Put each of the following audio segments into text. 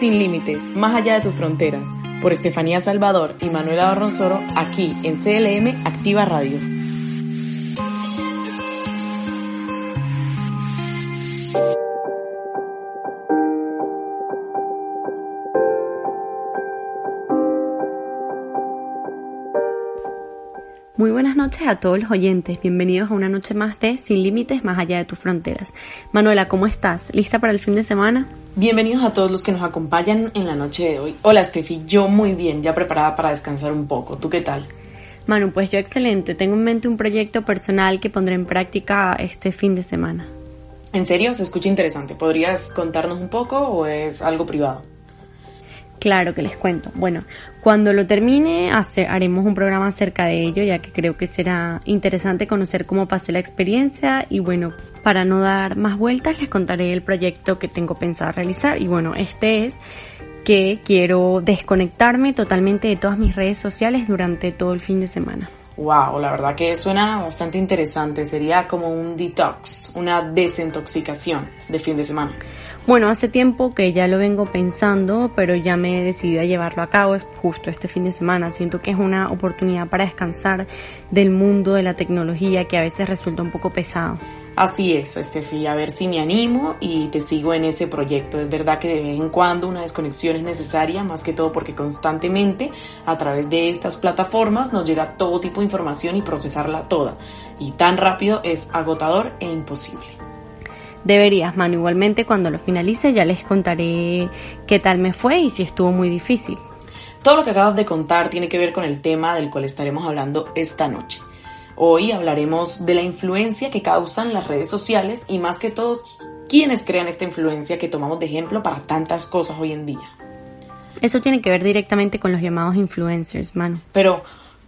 Sin límites, más allá de tus fronteras, por Estefanía Salvador y Manuela Barronzoro, aquí en CLM Activa Radio. Noches a todos los oyentes, bienvenidos a una noche más de Sin Límites más allá de tus fronteras. Manuela, ¿cómo estás? ¿Lista para el fin de semana? Bienvenidos a todos los que nos acompañan en la noche de hoy. Hola Steffi, yo muy bien, ya preparada para descansar un poco. ¿Tú qué tal? Manu, pues yo excelente. Tengo en mente un proyecto personal que pondré en práctica este fin de semana. ¿En serio? Se escucha interesante. ¿Podrías contarnos un poco o es algo privado? Claro que les cuento. Bueno, cuando lo termine haremos un programa acerca de ello, ya que creo que será interesante conocer cómo pasé la experiencia y bueno, para no dar más vueltas les contaré el proyecto que tengo pensado realizar y bueno, este es que quiero desconectarme totalmente de todas mis redes sociales durante todo el fin de semana. Wow, la verdad que suena bastante interesante. Sería como un detox, una desintoxicación de fin de semana. Bueno, hace tiempo que ya lo vengo pensando, pero ya me he decidido a llevarlo a cabo justo este fin de semana. Siento que es una oportunidad para descansar del mundo de la tecnología que a veces resulta un poco pesado. Así es, Estefi, a ver si me animo y te sigo en ese proyecto. Es verdad que de vez en cuando una desconexión es necesaria, más que todo porque constantemente a través de estas plataformas nos llega todo tipo de información y procesarla toda. Y tan rápido es agotador e imposible. Deberías, Manu. Igualmente, cuando lo finalice, ya les contaré qué tal me fue y si estuvo muy difícil. Todo lo que acabas de contar tiene que ver con el tema del cual estaremos hablando esta noche. Hoy hablaremos de la influencia que causan las redes sociales y más que todo, quiénes crean esta influencia que tomamos de ejemplo para tantas cosas hoy en día. Eso tiene que ver directamente con los llamados influencers, Manu. Pero,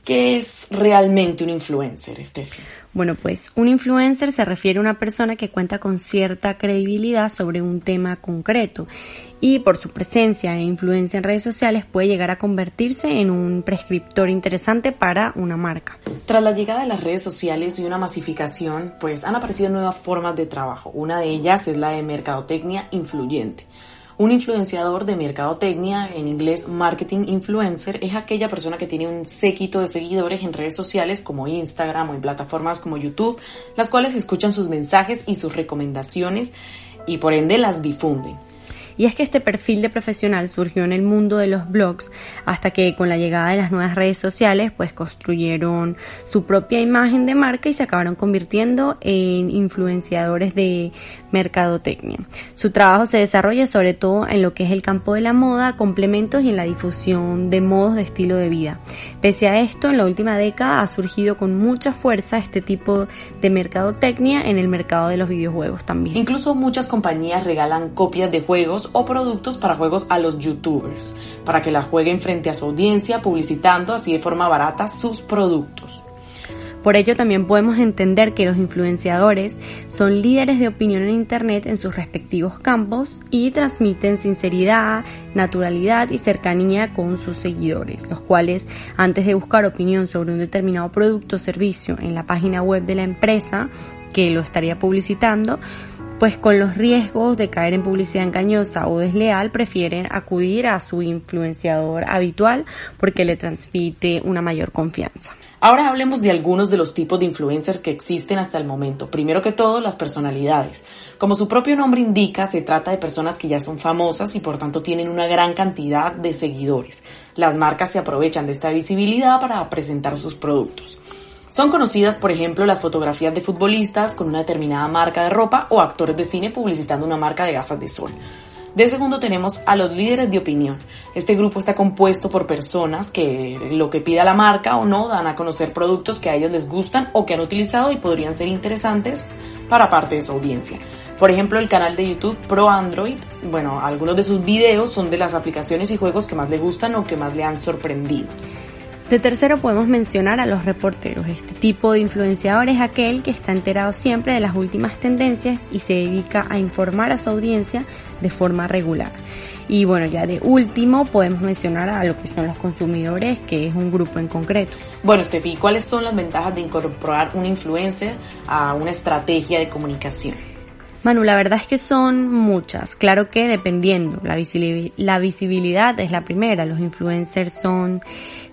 ¿qué es realmente un influencer, Steffi? Bueno, pues un influencer se refiere a una persona que cuenta con cierta credibilidad sobre un tema concreto y por su presencia e influencia en redes sociales puede llegar a convertirse en un prescriptor interesante para una marca. Tras la llegada de las redes sociales y una masificación, pues han aparecido nuevas formas de trabajo. Una de ellas es la de mercadotecnia influyente. Un influenciador de mercadotecnia, en inglés marketing influencer, es aquella persona que tiene un séquito de seguidores en redes sociales como Instagram o en plataformas como YouTube, las cuales escuchan sus mensajes y sus recomendaciones y por ende las difunden. Y es que este perfil de profesional surgió en el mundo de los blogs hasta que con la llegada de las nuevas redes sociales pues construyeron su propia imagen de marca y se acabaron convirtiendo en influenciadores de mercadotecnia. Su trabajo se desarrolla sobre todo en lo que es el campo de la moda, complementos y en la difusión de modos de estilo de vida. Pese a esto, en la última década ha surgido con mucha fuerza este tipo de mercadotecnia en el mercado de los videojuegos también. Incluso muchas compañías regalan copias de juegos o productos para juegos a los youtubers, para que la jueguen frente a su audiencia publicitando así de forma barata sus productos. Por ello también podemos entender que los influenciadores son líderes de opinión en Internet en sus respectivos campos y transmiten sinceridad, naturalidad y cercanía con sus seguidores, los cuales antes de buscar opinión sobre un determinado producto o servicio en la página web de la empresa que lo estaría publicitando, pues con los riesgos de caer en publicidad engañosa o desleal, prefieren acudir a su influenciador habitual porque le transmite una mayor confianza. Ahora hablemos de algunos de los tipos de influencers que existen hasta el momento. Primero que todo, las personalidades. Como su propio nombre indica, se trata de personas que ya son famosas y por tanto tienen una gran cantidad de seguidores. Las marcas se aprovechan de esta visibilidad para presentar sus productos. Son conocidas, por ejemplo, las fotografías de futbolistas con una determinada marca de ropa o actores de cine publicitando una marca de gafas de sol. De segundo tenemos a los líderes de opinión. Este grupo está compuesto por personas que lo que pida la marca o no dan a conocer productos que a ellos les gustan o que han utilizado y podrían ser interesantes para parte de su audiencia. Por ejemplo, el canal de YouTube Pro Android, bueno, algunos de sus videos son de las aplicaciones y juegos que más le gustan o que más le han sorprendido. De tercero podemos mencionar a los reporteros. Este tipo de influenciador es aquel que está enterado siempre de las últimas tendencias y se dedica a informar a su audiencia de forma regular. Y bueno, ya de último podemos mencionar a lo que son los consumidores, que es un grupo en concreto. Bueno, Steffi, ¿cuáles son las ventajas de incorporar un influencer a una estrategia de comunicación? Manu, la verdad es que son muchas. Claro que dependiendo, la, la visibilidad es la primera. Los influencers son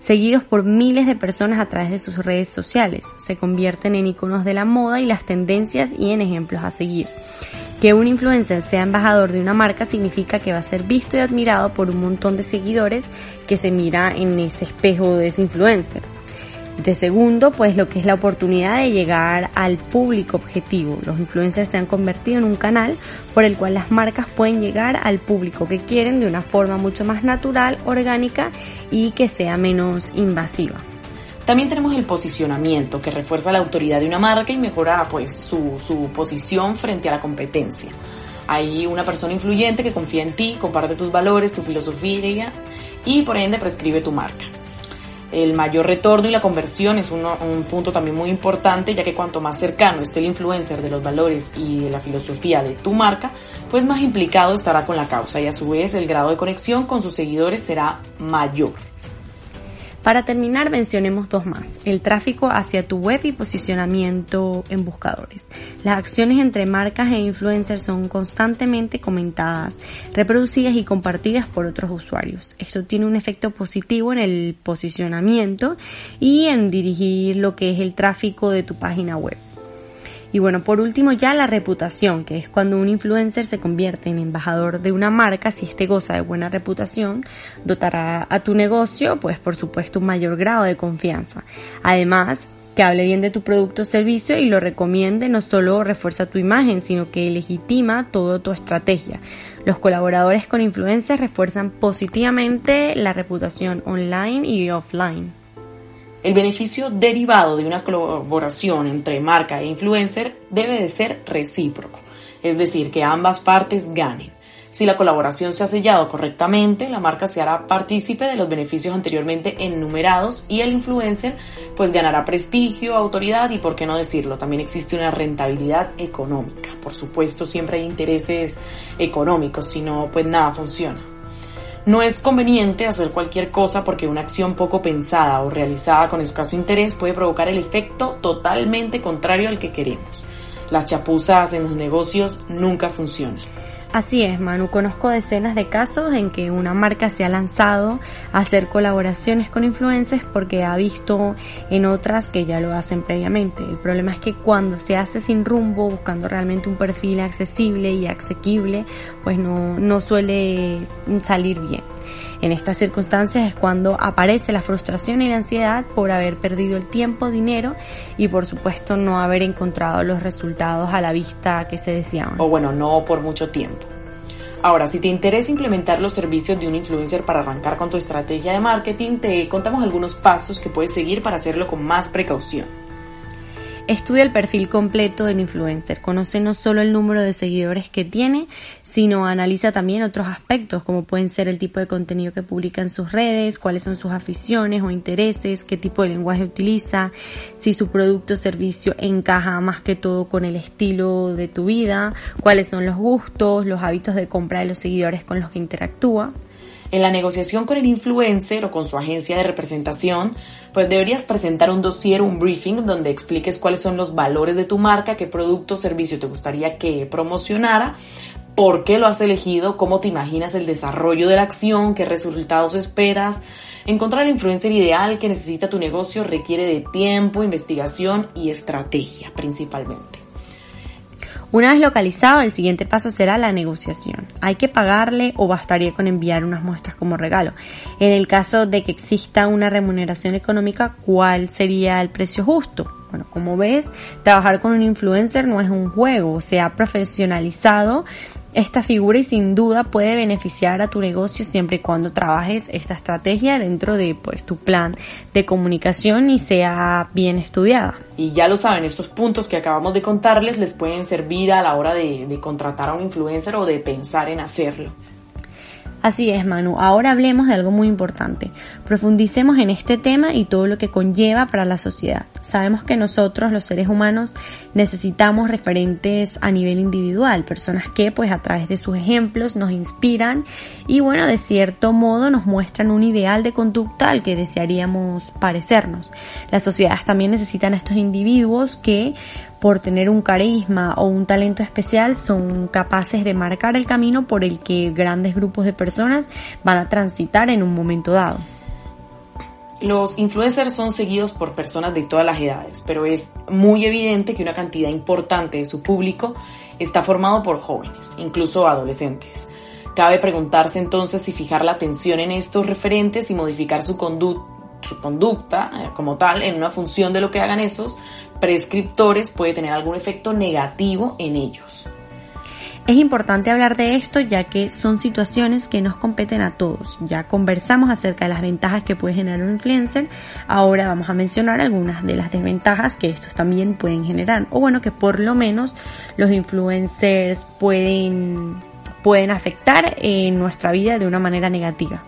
seguidos por miles de personas a través de sus redes sociales. Se convierten en iconos de la moda y las tendencias y en ejemplos a seguir. Que un influencer sea embajador de una marca significa que va a ser visto y admirado por un montón de seguidores que se mira en ese espejo de ese influencer. De segundo, pues lo que es la oportunidad de llegar al público objetivo. Los influencers se han convertido en un canal por el cual las marcas pueden llegar al público que quieren de una forma mucho más natural, orgánica y que sea menos invasiva. También tenemos el posicionamiento, que refuerza la autoridad de una marca y mejora pues su, su posición frente a la competencia. Hay una persona influyente que confía en ti, comparte tus valores, tu filosofía y por ende prescribe tu marca. El mayor retorno y la conversión es un punto también muy importante, ya que cuanto más cercano esté el influencer de los valores y de la filosofía de tu marca, pues más implicado estará con la causa y a su vez el grado de conexión con sus seguidores será mayor. Para terminar, mencionemos dos más. El tráfico hacia tu web y posicionamiento en buscadores. Las acciones entre marcas e influencers son constantemente comentadas, reproducidas y compartidas por otros usuarios. Esto tiene un efecto positivo en el posicionamiento y en dirigir lo que es el tráfico de tu página web. Y bueno, por último ya la reputación, que es cuando un influencer se convierte en embajador de una marca, si este goza de buena reputación, dotará a tu negocio, pues por supuesto, un mayor grado de confianza. Además, que hable bien de tu producto o servicio y lo recomiende no solo refuerza tu imagen, sino que legitima toda tu estrategia. Los colaboradores con influencers refuerzan positivamente la reputación online y offline. El beneficio derivado de una colaboración entre marca e influencer debe de ser recíproco, es decir, que ambas partes ganen. Si la colaboración se ha sellado correctamente, la marca se hará partícipe de los beneficios anteriormente enumerados y el influencer pues ganará prestigio, autoridad y por qué no decirlo, también existe una rentabilidad económica. Por supuesto, siempre hay intereses económicos, si no pues nada funciona. No es conveniente hacer cualquier cosa porque una acción poco pensada o realizada con escaso interés puede provocar el efecto totalmente contrario al que queremos. Las chapuzas en los negocios nunca funcionan. Así es, Manu. Conozco decenas de casos en que una marca se ha lanzado a hacer colaboraciones con influencers porque ha visto en otras que ya lo hacen previamente. El problema es que cuando se hace sin rumbo, buscando realmente un perfil accesible y asequible, pues no, no suele salir bien. En estas circunstancias es cuando aparece la frustración y la ansiedad por haber perdido el tiempo, dinero y por supuesto no haber encontrado los resultados a la vista que se deseaban. O bueno, no por mucho tiempo. Ahora, si te interesa implementar los servicios de un influencer para arrancar con tu estrategia de marketing, te contamos algunos pasos que puedes seguir para hacerlo con más precaución. Estudia el perfil completo del influencer, conoce no solo el número de seguidores que tiene, sino analiza también otros aspectos como pueden ser el tipo de contenido que publica en sus redes, cuáles son sus aficiones o intereses, qué tipo de lenguaje utiliza, si su producto o servicio encaja más que todo con el estilo de tu vida, cuáles son los gustos, los hábitos de compra de los seguidores con los que interactúa. En la negociación con el influencer o con su agencia de representación, pues deberías presentar un dossier, un briefing donde expliques cuáles son los valores de tu marca, qué producto o servicio te gustaría que promocionara, por qué lo has elegido, cómo te imaginas el desarrollo de la acción, qué resultados esperas. Encontrar el influencer ideal que necesita tu negocio requiere de tiempo, investigación y estrategia principalmente. Una vez localizado, el siguiente paso será la negociación. Hay que pagarle o bastaría con enviar unas muestras como regalo. En el caso de que exista una remuneración económica, ¿cuál sería el precio justo? Bueno, como ves, trabajar con un influencer no es un juego, se ha profesionalizado esta figura y sin duda puede beneficiar a tu negocio siempre y cuando trabajes esta estrategia dentro de pues tu plan de comunicación y sea bien estudiada. Y ya lo saben, estos puntos que acabamos de contarles les pueden servir a la hora de, de contratar a un influencer o de pensar en hacerlo. Así es, Manu. Ahora hablemos de algo muy importante. Profundicemos en este tema y todo lo que conlleva para la sociedad. Sabemos que nosotros, los seres humanos, necesitamos referentes a nivel individual, personas que, pues, a través de sus ejemplos nos inspiran y, bueno, de cierto modo nos muestran un ideal de conducta al que desearíamos parecernos. Las sociedades también necesitan a estos individuos que, por tener un carisma o un talento especial son capaces de marcar el camino por el que grandes grupos de personas van a transitar en un momento dado. Los influencers son seguidos por personas de todas las edades, pero es muy evidente que una cantidad importante de su público está formado por jóvenes, incluso adolescentes. Cabe preguntarse entonces si fijar la atención en estos referentes y modificar su, su conducta eh, como tal en una función de lo que hagan esos prescriptores puede tener algún efecto negativo en ellos. Es importante hablar de esto ya que son situaciones que nos competen a todos. Ya conversamos acerca de las ventajas que puede generar un influencer. Ahora vamos a mencionar algunas de las desventajas que estos también pueden generar. O bueno, que por lo menos los influencers pueden, pueden afectar en nuestra vida de una manera negativa.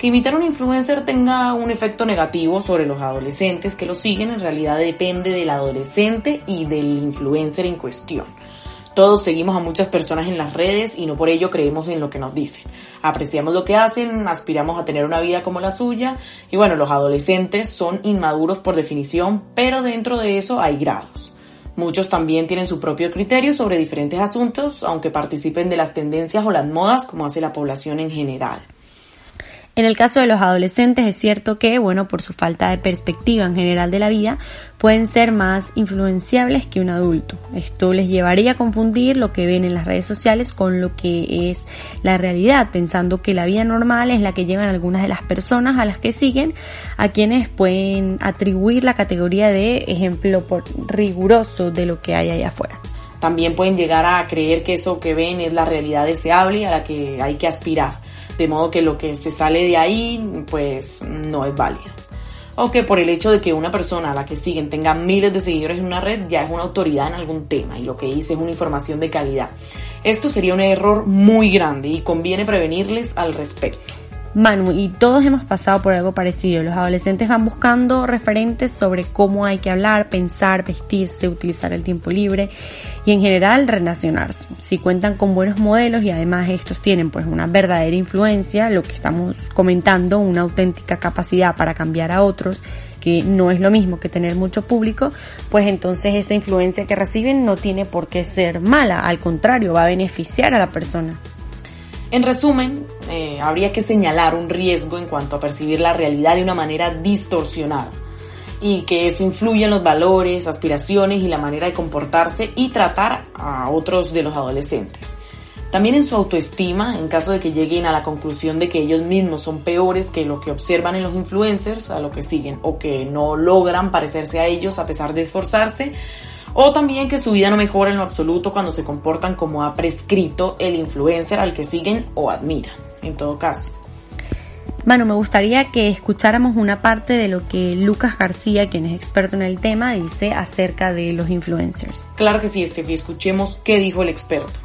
Que imitar un influencer tenga un efecto negativo sobre los adolescentes que lo siguen en realidad depende del adolescente y del influencer en cuestión. Todos seguimos a muchas personas en las redes y no por ello creemos en lo que nos dicen. Apreciamos lo que hacen, aspiramos a tener una vida como la suya y bueno, los adolescentes son inmaduros por definición, pero dentro de eso hay grados. Muchos también tienen su propio criterio sobre diferentes asuntos, aunque participen de las tendencias o las modas como hace la población en general. En el caso de los adolescentes es cierto que, bueno, por su falta de perspectiva en general de la vida, pueden ser más influenciables que un adulto. Esto les llevaría a confundir lo que ven en las redes sociales con lo que es la realidad, pensando que la vida normal es la que llevan algunas de las personas a las que siguen, a quienes pueden atribuir la categoría de ejemplo por riguroso de lo que hay allá afuera. También pueden llegar a creer que eso que ven es la realidad deseable a la que hay que aspirar de modo que lo que se sale de ahí pues no es válido. O que por el hecho de que una persona a la que siguen tenga miles de seguidores en una red ya es una autoridad en algún tema y lo que dice es una información de calidad. Esto sería un error muy grande y conviene prevenirles al respecto. Manu, y todos hemos pasado por algo parecido. Los adolescentes van buscando referentes sobre cómo hay que hablar, pensar, vestirse, utilizar el tiempo libre y en general relacionarse. Si cuentan con buenos modelos y además estos tienen pues una verdadera influencia, lo que estamos comentando, una auténtica capacidad para cambiar a otros, que no es lo mismo que tener mucho público, pues entonces esa influencia que reciben no tiene por qué ser mala, al contrario, va a beneficiar a la persona. En resumen, eh, habría que señalar un riesgo en cuanto a percibir la realidad de una manera distorsionada y que eso influye en los valores, aspiraciones y la manera de comportarse y tratar a otros de los adolescentes. También en su autoestima, en caso de que lleguen a la conclusión de que ellos mismos son peores que lo que observan en los influencers, a lo que siguen, o que no logran parecerse a ellos a pesar de esforzarse, o también que su vida no mejora en lo absoluto cuando se comportan como ha prescrito el influencer al que siguen o admiran, en todo caso. Bueno, me gustaría que escucháramos una parte de lo que Lucas García, quien es experto en el tema, dice acerca de los influencers. Claro que sí, Estefi, escuchemos qué dijo el experto.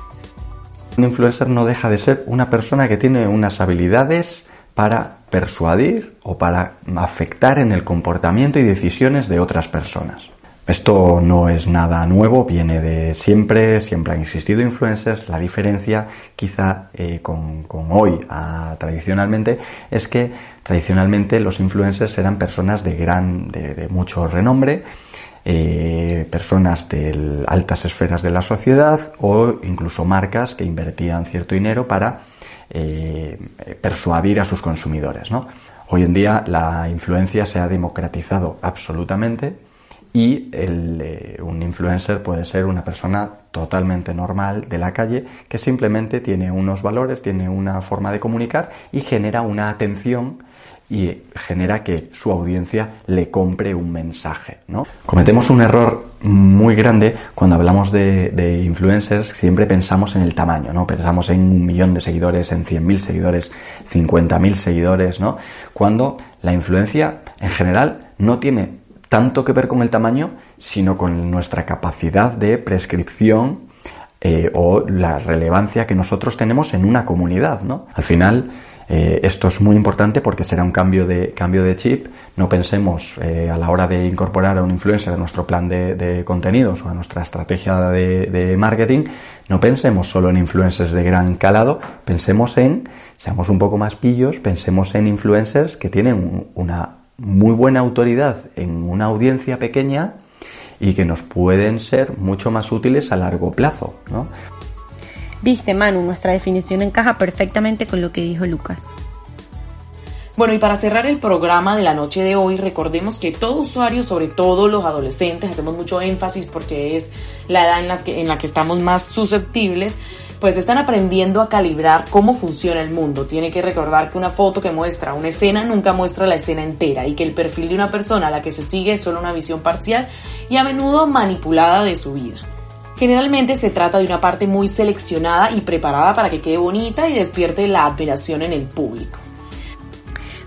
Un influencer no deja de ser una persona que tiene unas habilidades para persuadir o para afectar en el comportamiento y decisiones de otras personas. Esto no es nada nuevo, viene de siempre, siempre han existido influencers. La diferencia quizá eh, con, hoy tradicionalmente es que tradicionalmente los influencers eran personas de gran, de, mucho renombre, eh, personas de altas esferas de la sociedad o incluso marcas que invertían cierto dinero para eh, persuadir a sus consumidores. ¿no? Hoy en día la influencia se ha democratizado absolutamente y eh, un influencer puede ser una persona totalmente normal de la calle que simplemente tiene unos valores, tiene una forma de comunicar y genera una atención y genera que su audiencia le compre un mensaje. ¿no? Cometemos un error muy grande cuando hablamos de, influencers, siempre pensamos en el tamaño, ¿no? Pensamos en un millón de seguidores, en 100.000 seguidores, 50.000 seguidores, ¿no? Cuando la influencia en general no tiene tanto que ver con el tamaño, sino con nuestra capacidad de prescripción eh, o la relevancia que nosotros tenemos en una comunidad, ¿no? Al final, eh, esto es muy importante porque será un cambio de, cambio de chip. No pensemos eh, a la hora de incorporar a un influencer a nuestro plan de, contenidos o a nuestra estrategia de, marketing, no pensemos solo en influencers de gran calado, pensemos en, seamos un poco más pillos, pensemos en influencers que tienen una muy buena autoridad en una audiencia pequeña y que nos pueden ser mucho más útiles a largo plazo, ¿no? Viste, Manu, nuestra definición encaja perfectamente con lo que dijo Lucas. Bueno, y para cerrar el programa de la noche de hoy, recordemos que todo usuario, sobre todo los adolescentes, hacemos mucho énfasis porque es la edad en, que, en la que estamos más susceptibles, pues están aprendiendo a calibrar cómo funciona el mundo. Tiene que recordar que una foto que muestra una escena nunca muestra la escena entera y que el perfil de una persona a la que se sigue es solo una visión parcial y a menudo manipulada de su vida. Generalmente se trata de una parte muy seleccionada y preparada para que quede bonita y despierte la admiración en el público.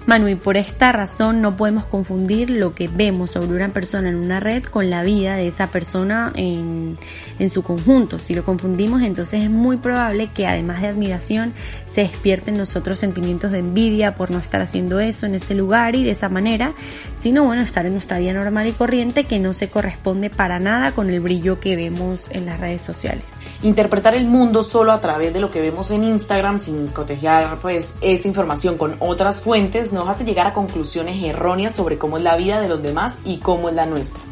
Manu, y por esta razón no podemos confundir lo que vemos sobre una persona en una red con la vida de esa persona en, en su conjunto. Si lo confundimos, entonces es muy probable que además de admiración se despierten nosotros sentimientos de envidia por no estar haciendo eso en ese lugar y de esa manera, sino bueno, estar en nuestra vida normal y corriente que no se corresponde para nada con el brillo que vemos en las redes sociales interpretar el mundo solo a través de lo que vemos en Instagram sin cotejar pues esta información con otras fuentes nos hace llegar a conclusiones erróneas sobre cómo es la vida de los demás y cómo es la nuestra.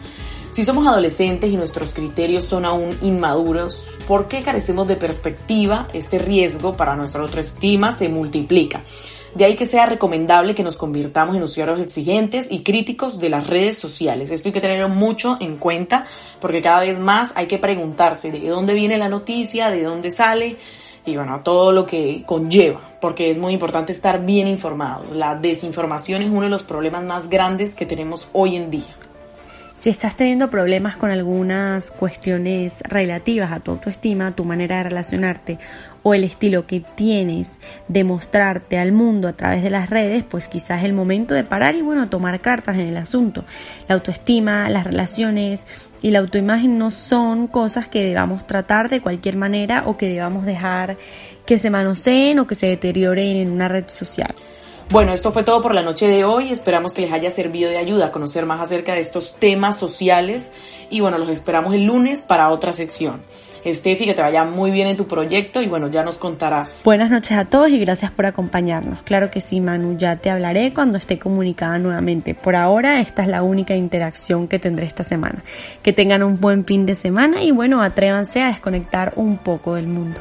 Si somos adolescentes y nuestros criterios son aún inmaduros, ¿por qué carecemos de perspectiva? Este riesgo para nuestra autoestima se multiplica. De ahí que sea recomendable que nos convirtamos en usuarios exigentes y críticos de las redes sociales. Esto hay que tenerlo mucho en cuenta porque cada vez más hay que preguntarse de dónde viene la noticia, de dónde sale y bueno, todo lo que conlleva, porque es muy importante estar bien informados. La desinformación es uno de los problemas más grandes que tenemos hoy en día. Si estás teniendo problemas con algunas cuestiones relativas a tu autoestima, tu manera de relacionarte o el estilo que tienes de mostrarte al mundo a través de las redes, pues quizás es el momento de parar y bueno, tomar cartas en el asunto. La autoestima, las relaciones y la autoimagen no son cosas que debamos tratar de cualquier manera o que debamos dejar que se manoseen o que se deterioren en una red social. Bueno, esto fue todo por la noche de hoy. Esperamos que les haya servido de ayuda a conocer más acerca de estos temas sociales. Y bueno, los esperamos el lunes para otra sección. Estefi, que te vaya muy bien en tu proyecto y bueno, ya nos contarás. Buenas noches a todos y gracias por acompañarnos. Claro que sí, Manu, ya te hablaré cuando esté comunicada nuevamente. Por ahora, esta es la única interacción que tendré esta semana. Que tengan un buen fin de semana y bueno, atrévanse a desconectar un poco del mundo.